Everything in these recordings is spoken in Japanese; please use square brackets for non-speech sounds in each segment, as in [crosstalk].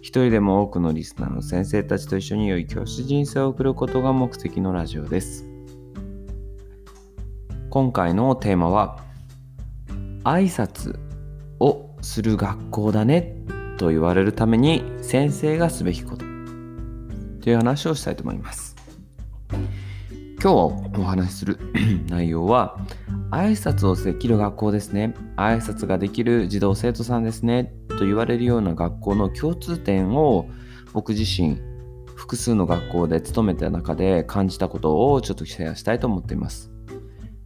一人でも多くのリスナーの先生たちと一緒に良い教師人生を送ることが目的のラジオです。今回のテーマは、挨拶をする学校だねと言われるために先生がすべきことという話をしたいと思います。今日お話しする [clears throat] 内容は挨拶をできる学校ですね。挨拶ができる児童生徒さんですね。と言われるような学校の共通点を僕自身複数の学校で勤めた中で感じたことをちょっとシェアしたいと思っています。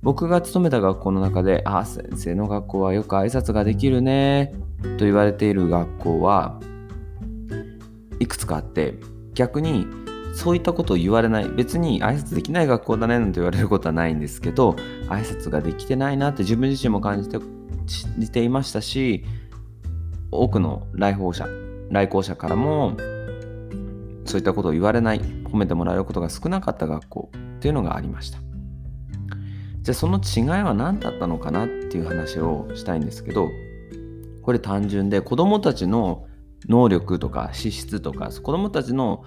僕が勤めた学校の中であ先生の学校はよく挨拶ができるねと言われている学校はいくつかあって逆にそういったことを言われない。別に挨拶できない学校だねなんて言われることはないんですけど挨拶ができてないなって自分自身も感じてじていましたし多くの来訪者来校者からもそういったことを言われない褒めてもらえることが少なかった学校っていうのがありました。じゃあその違いは何だったのかなっていう話をしたいんですけどこれ単純で子どもたちの能力とか資質とか子どもたちの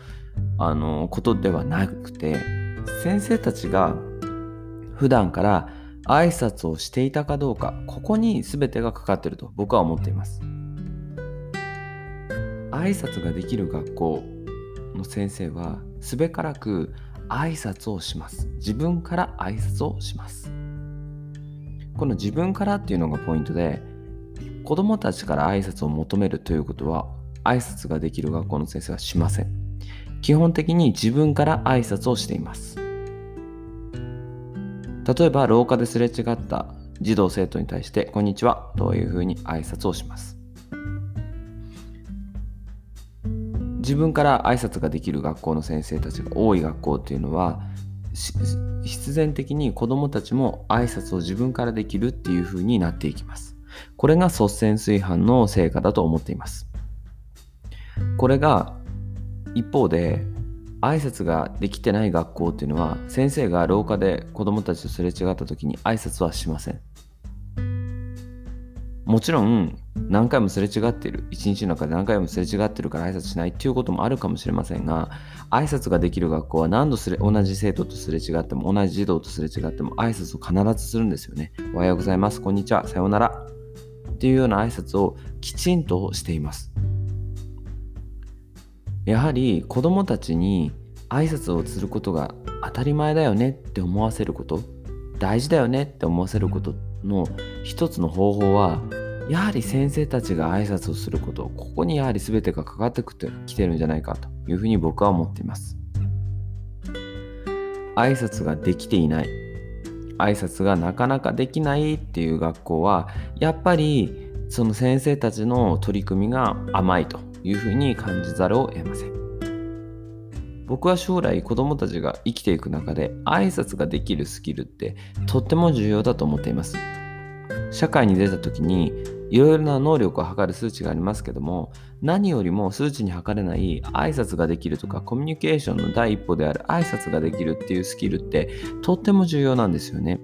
あのことではなくて先生たちが普段から挨拶をしていたかどうかここに全てがかかってると僕は思っています。挨拶ができる学校の先生はすべからく挨拶をします。自分から挨拶をします。この自分からっていうのがポイントで子供たちから挨拶を求めるということは挨拶ができる学校の先生はしません。基本的に自分から挨拶をしています。例えば廊下ですれ違った児童生徒に対して「こんにちは」というふうに挨拶をします。自分から挨拶ができる学校の先生たちが多い学校っていうのは必然的に子どもたちも挨拶を自分からできるっていう風になっていきます。これが率先炊飯の成果だと思っています。これが一方で挨拶ができてない学校っていうのは先生が廊下で子供たちとすれ違った時に挨拶はしません。もちろん何回もすれ違っている。一日の中で何回もすれ違ってるから挨拶しないっていうこともあるかもしれませんが挨拶ができる学校は何度すれ同じ生徒とすれ違っても同じ児童とすれ違っても挨拶を必ずするんですよね。おはようございますこんにちはさようなら。っていうような挨拶をきちんとしています。やはり子どもたちに挨拶をすることが当たり前だよねって思わせること大事だよねって思わせることの一つの方法はやはり先生たちが挨拶をすることここにやはり全てがかかってきてるんじゃないかというふうに僕は思っています。挨拶ができていない挨拶がなかなかできないっていう学校はやっぱりその先生たちの取り組みが甘いと。いうふうに感じざるを得ません。僕は将来子どもたちが生きていく中で挨拶ができるスキルってとっても重要だと思っています。社会に出た時にいろいろな能力を測る数値がありますけども何よりも数値に測れない挨拶ができるとかコミュニケーションの第一歩である挨拶ができるっていうスキルってとっても重要なんですよね。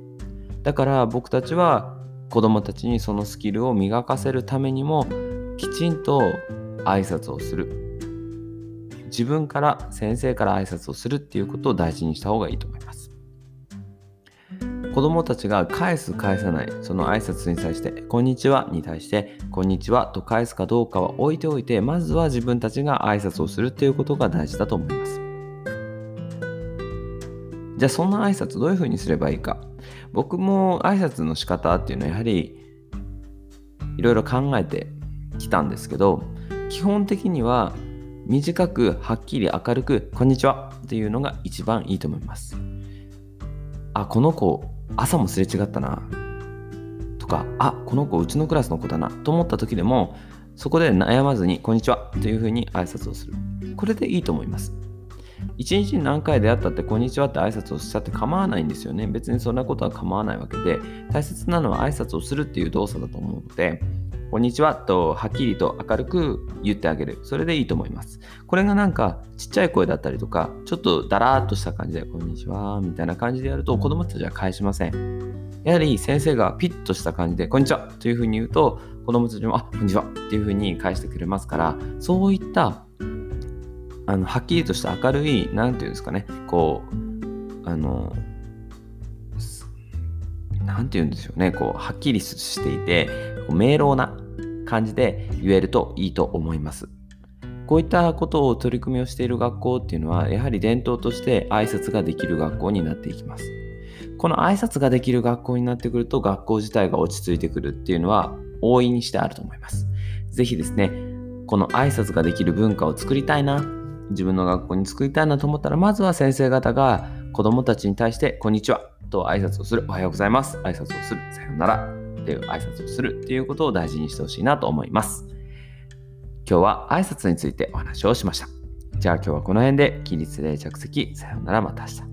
だから僕たちは子どもたちにそのスキルを磨かせるためにもきちんと挨拶をする。自分から先生から挨拶をするっていうことを大事にした方がいいと思います。子供たちが返す返さないその挨拶に対して「こんにちは」に対して「こんにちは」と返すかどうかは置いておいてまずは自分たちが挨拶をするっていうことが大事だと思います。じゃあそんな挨拶どういうふうにすればいいか。僕も挨拶の仕方っていうのはやはりいろいろ考えてきたんですけど基本的には短くはっきり明るく「こんにちは」っていうのが一番いいと思いますあこの子朝もすれ違ったなとかあこの子うちのクラスの子だなと思った時でもそこで悩まずに、こんにちはというふうに挨拶をする。これでいいと思います。一日に何回出会ったって、こんにちはって挨拶をしたって構わないんですよね。別にそんなことは構わないわけで、大切なのは挨拶をするっていう動作だと思うので、こんにちはとはっきりと明るく言ってあげる。それでいいと思います。これがなんかちっちゃい声だったりとか、ちょっとだらーっとした感じで、こんにちはみたいな感じでやると子供たちは返しません。やはり先生がピッとした感じで、こんにちはというふうに言うと、子供たちも、あ、こんにちはっていうふうに返してくれますから、そういったあのはっきりとした明るい、なんていうんですかね、こう、あの、なんて言うんでしょうね、こう、はっきりしていて、明朗な感じで言えるといいと思います。こういったことを取り組みをしている学校っていうのは、やはり伝統として挨拶ができる学校になっていきます。この挨拶ができる学校になってくると、学校自体が落ち着いてくるっていうのは、大いにしてあると思います。ぜひですね、この挨拶ができる文化を作りたいな、自分の学校に作りたいなと思ったら、まずは先生方が子供たちに対して、こんにちはと挨拶をする、おはようございます、挨拶をする、さようならっていう挨拶をするっていうことを大事にしてほしいなと思います。今日は挨拶についてお話をしました。じゃあ今日はこの辺で起立で着席、さようならまた明日。